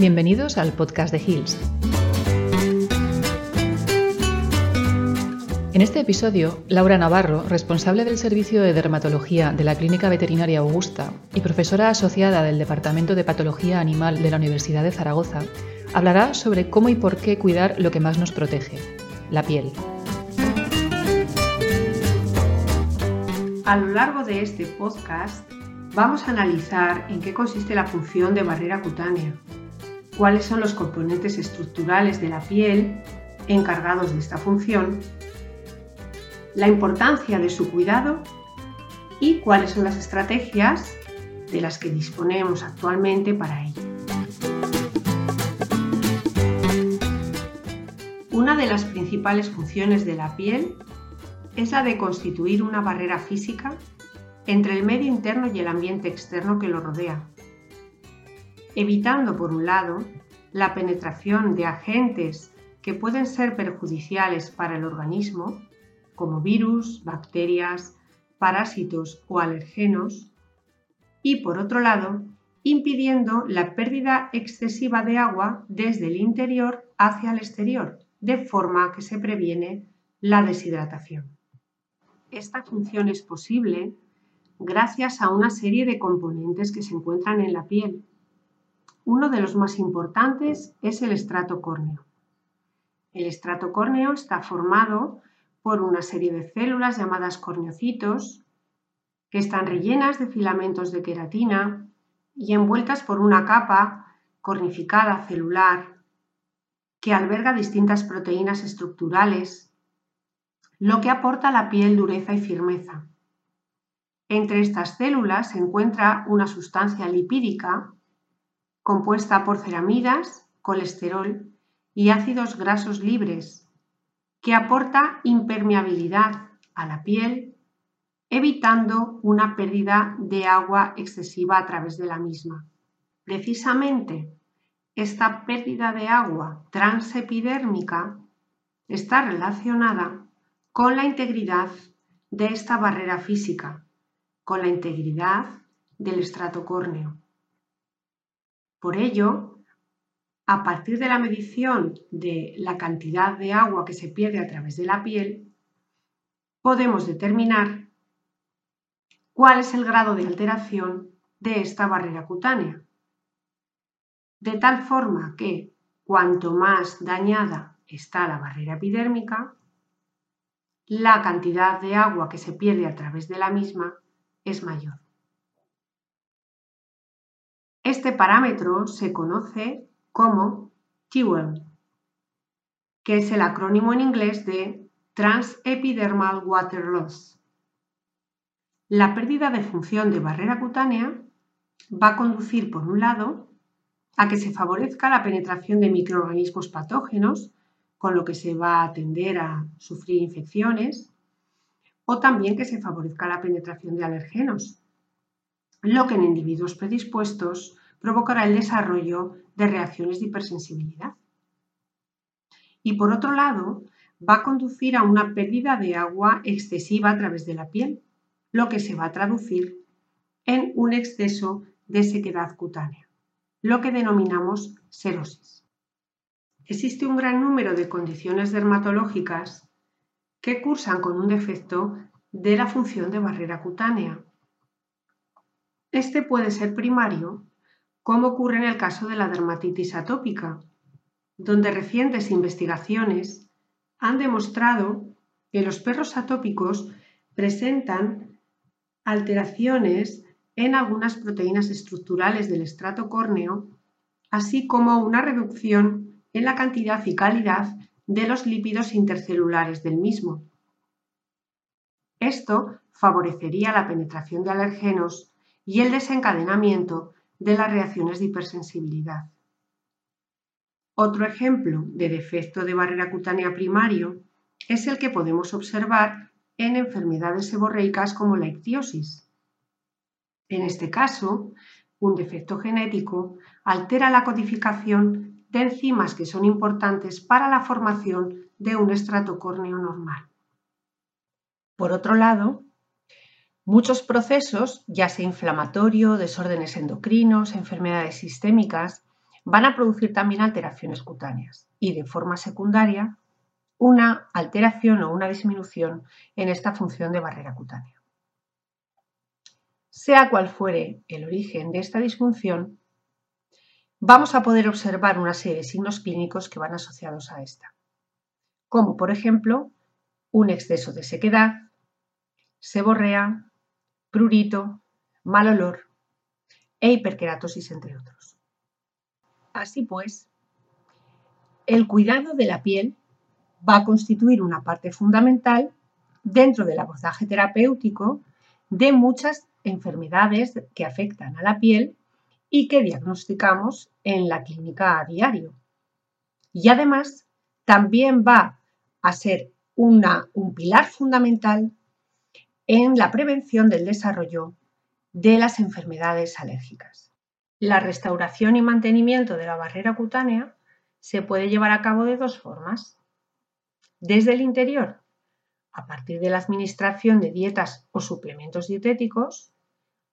Bienvenidos al podcast de Hills. En este episodio, Laura Navarro, responsable del servicio de dermatología de la Clínica Veterinaria Augusta y profesora asociada del Departamento de Patología Animal de la Universidad de Zaragoza, hablará sobre cómo y por qué cuidar lo que más nos protege, la piel. A lo largo de este podcast vamos a analizar en qué consiste la función de barrera cutánea, cuáles son los componentes estructurales de la piel encargados de esta función, la importancia de su cuidado y cuáles son las estrategias de las que disponemos actualmente para ello. Una de las principales funciones de la piel es la de constituir una barrera física entre el medio interno y el ambiente externo que lo rodea, evitando, por un lado, la penetración de agentes que pueden ser perjudiciales para el organismo, como virus, bacterias, parásitos o alergenos, y por otro lado, impidiendo la pérdida excesiva de agua desde el interior hacia el exterior, de forma que se previene la deshidratación. Esta función es posible gracias a una serie de componentes que se encuentran en la piel. Uno de los más importantes es el estrato córneo. El estrato córneo está formado por una serie de células llamadas corneocitos que están rellenas de filamentos de queratina y envueltas por una capa cornificada celular que alberga distintas proteínas estructurales, lo que aporta a la piel dureza y firmeza. Entre estas células se encuentra una sustancia lipídica compuesta por ceramidas, colesterol y ácidos grasos libres, que aporta impermeabilidad a la piel, evitando una pérdida de agua excesiva a través de la misma. Precisamente, esta pérdida de agua transepidérmica está relacionada con la integridad de esta barrera física con la integridad del estrato córneo. Por ello, a partir de la medición de la cantidad de agua que se pierde a través de la piel, podemos determinar cuál es el grado de alteración de esta barrera cutánea. De tal forma que cuanto más dañada está la barrera epidérmica, la cantidad de agua que se pierde a través de la misma es mayor. Este parámetro se conoce como TEWL, que es el acrónimo en inglés de Transepidermal Water Loss. La pérdida de función de barrera cutánea va a conducir, por un lado, a que se favorezca la penetración de microorganismos patógenos, con lo que se va a tender a sufrir infecciones, o también que se favorezca la penetración de alergenos, lo que en individuos predispuestos provocará el desarrollo de reacciones de hipersensibilidad. Y por otro lado, va a conducir a una pérdida de agua excesiva a través de la piel, lo que se va a traducir en un exceso de sequedad cutánea, lo que denominamos serosis. Existe un gran número de condiciones dermatológicas que cursan con un defecto de la función de barrera cutánea. Este puede ser primario, como ocurre en el caso de la dermatitis atópica, donde recientes investigaciones han demostrado que los perros atópicos presentan alteraciones en algunas proteínas estructurales del estrato córneo, así como una reducción en la cantidad y calidad de los lípidos intercelulares del mismo. Esto favorecería la penetración de alergenos y el desencadenamiento de las reacciones de hipersensibilidad. Otro ejemplo de defecto de barrera cutánea primario es el que podemos observar en enfermedades seborreicas como la ictiosis. En este caso, un defecto genético altera la codificación de enzimas que son importantes para la formación de un estrato córneo normal. Por otro lado, muchos procesos, ya sea inflamatorio, desórdenes endocrinos, enfermedades sistémicas, van a producir también alteraciones cutáneas y de forma secundaria una alteración o una disminución en esta función de barrera cutánea. Sea cual fuere el origen de esta disfunción, vamos a poder observar una serie de signos clínicos que van asociados a esta, como por ejemplo un exceso de sequedad, seborrea, prurito, mal olor e hiperkeratosis, entre otros. Así pues, el cuidado de la piel va a constituir una parte fundamental dentro del abordaje terapéutico de muchas enfermedades que afectan a la piel y que diagnosticamos en la clínica a diario. Y además también va a ser un pilar fundamental en la prevención del desarrollo de las enfermedades alérgicas. La restauración y mantenimiento de la barrera cutánea se puede llevar a cabo de dos formas. Desde el interior, a partir de la administración de dietas o suplementos dietéticos,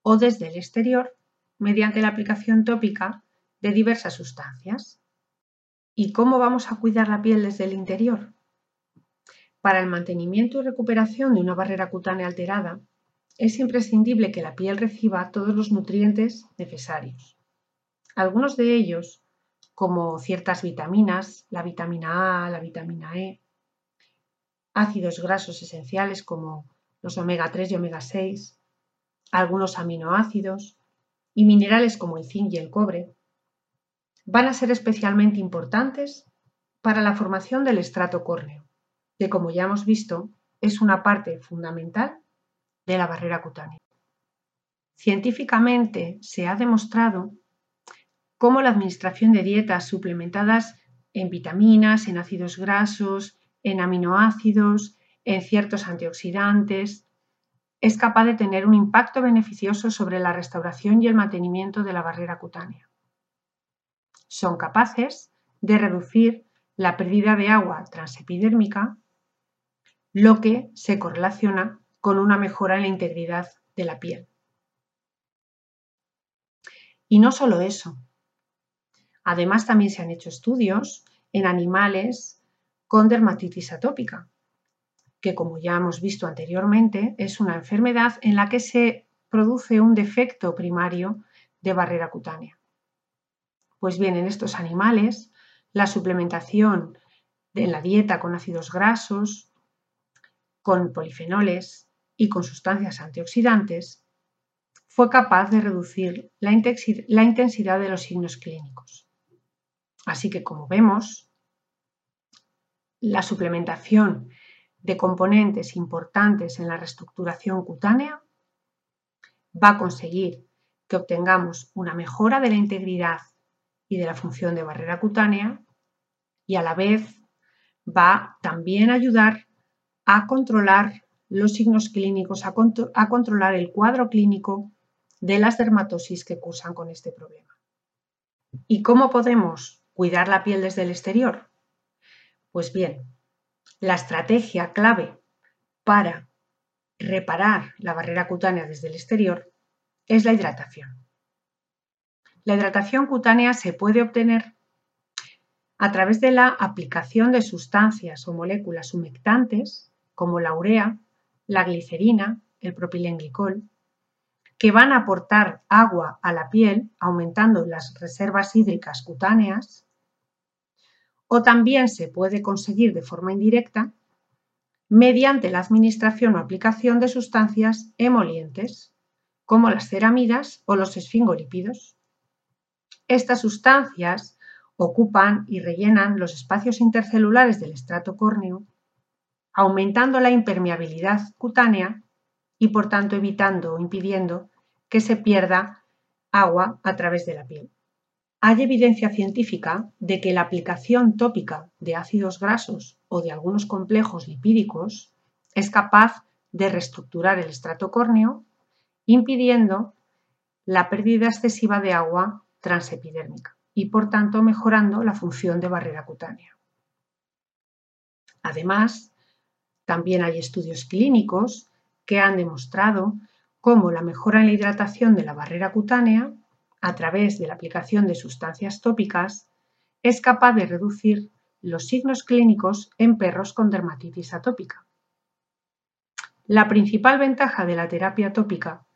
o desde el exterior, mediante la aplicación tópica de diversas sustancias. ¿Y cómo vamos a cuidar la piel desde el interior? Para el mantenimiento y recuperación de una barrera cutánea alterada, es imprescindible que la piel reciba todos los nutrientes necesarios. Algunos de ellos, como ciertas vitaminas, la vitamina A, la vitamina E, ácidos grasos esenciales como los omega 3 y omega 6, algunos aminoácidos y minerales como el zinc y el cobre, van a ser especialmente importantes para la formación del estrato córneo, que como ya hemos visto es una parte fundamental de la barrera cutánea. Científicamente se ha demostrado cómo la administración de dietas suplementadas en vitaminas, en ácidos grasos, en aminoácidos, en ciertos antioxidantes, es capaz de tener un impacto beneficioso sobre la restauración y el mantenimiento de la barrera cutánea. Son capaces de reducir la pérdida de agua transepidérmica, lo que se correlaciona con una mejora en la integridad de la piel. Y no solo eso. Además, también se han hecho estudios en animales con dermatitis atópica, que como ya hemos visto anteriormente, es una enfermedad en la que se produce un defecto primario de barrera cutánea. Pues bien, en estos animales, la suplementación en la dieta con ácidos grasos, con polifenoles, y con sustancias antioxidantes, fue capaz de reducir la intensidad de los signos clínicos. Así que, como vemos, la suplementación de componentes importantes en la reestructuración cutánea va a conseguir que obtengamos una mejora de la integridad y de la función de barrera cutánea y a la vez va también a ayudar a controlar los signos clínicos, a, controlar el cuadro clínico de las dermatosis que cursan con este problema. ¿Y cómo podemos cuidar la piel desde el exterior? Pues bien, la estrategia clave para reparar la barrera cutánea desde el exterior es la hidratación. La hidratación cutánea se puede obtener a través de la aplicación de sustancias o moléculas humectantes como la urea la glicerina, el propilenglicol, que van a aportar agua a la piel, aumentando las reservas hídricas cutáneas, o también se puede conseguir de forma indirecta mediante la administración o aplicación de sustancias emolientes, como las ceramidas o los esfingolípidos. Estas sustancias ocupan y rellenan los espacios intercelulares del estrato córneo aumentando la impermeabilidad cutánea y por tanto evitando o impidiendo que se pierda agua a través de la piel. Hay evidencia científica de que la aplicación tópica de ácidos grasos o de algunos complejos lipídicos es capaz de reestructurar el estrato córneo, impidiendo la pérdida excesiva de agua transepidérmica y por tanto mejorando la función de barrera cutánea. Además, también hay estudios clínicos que han demostrado cómo la mejora en la hidratación de la barrera cutánea a través de la aplicación de sustancias tópicas, es capaz de reducir los signos clínicos en perros con dermatitis atópica. La principal ventaja de la terapia tópica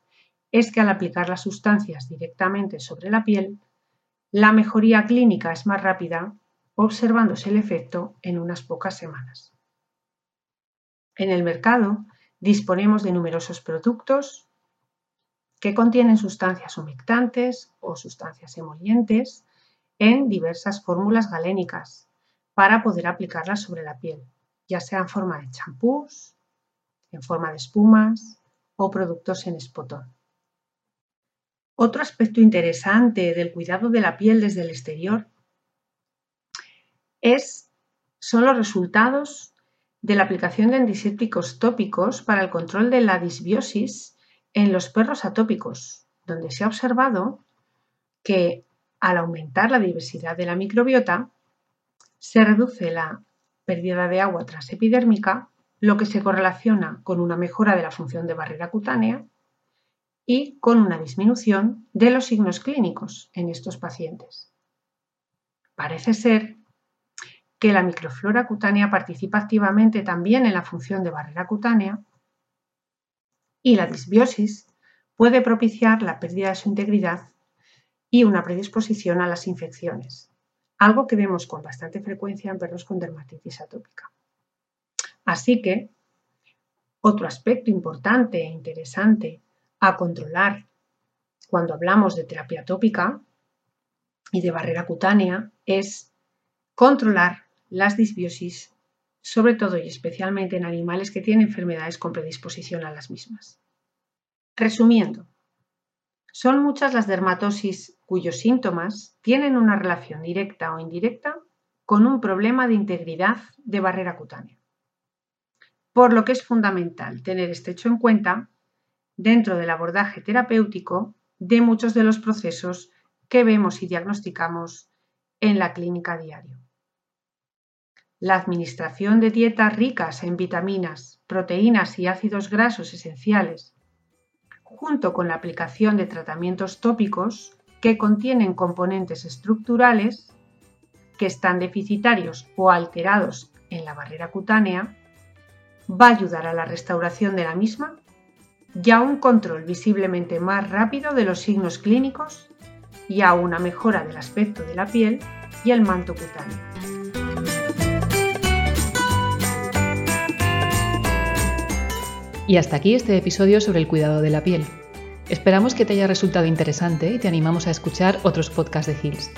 es que al aplicar las sustancias directamente sobre la piel, la mejoría clínica es más rápida, observándose el efecto en unas pocas semanas. En el mercado disponemos de numerosos productos que contienen sustancias humectantes o sustancias emolientes en diversas fórmulas galénicas para poder aplicarlas sobre la piel, ya sea en forma de champús, en forma de espumas o productos en espotón. Otro aspecto interesante del cuidado de la piel desde el exterior es, son los resultados de la aplicación de antisépticos tópicos para el control de la disbiosis en los perros atópicos, donde se ha observado que al aumentar la diversidad de la microbiota, se reduce la pérdida de agua transepidérmica, lo que se correlaciona con una mejora de la función de barrera cutánea y con una disminución de los signos clínicos en estos pacientes. Parece ser que la microflora cutánea participa activamente también en la función de barrera cutánea y la disbiosis puede propiciar la pérdida de su integridad y una predisposición a las infecciones, algo que vemos con bastante frecuencia en perros con dermatitis atópica. Así que, otro aspecto importante e interesante a controlar cuando hablamos de terapia tópica y de barrera cutánea es controlar las disbiosis, sobre todo y especialmente en animales que tienen enfermedades con predisposición a las mismas. Resumiendo, son muchas las dermatosis cuyos síntomas tienen una relación directa o indirecta con un problema de integridad de barrera cutánea. Por lo que es fundamental tener este hecho en cuenta dentro del abordaje terapéutico de muchos de los procesos que vemos y diagnosticamos en la clínica diario la administración de dietas ricas en vitaminas, proteínas y ácidos grasos esenciales, junto con la aplicación de tratamientos tópicos que contienen componentes estructurales que están deficitarios o alterados en la barrera cutánea, va a ayudar a la restauración de la misma y a un control visiblemente más rápido de los signos clínicos y a una mejora del aspecto de la piel y el manto cutáneo. Y hasta aquí este episodio sobre el cuidado de la piel. Esperamos que te haya resultado interesante y te animamos a escuchar otros podcasts de Hills.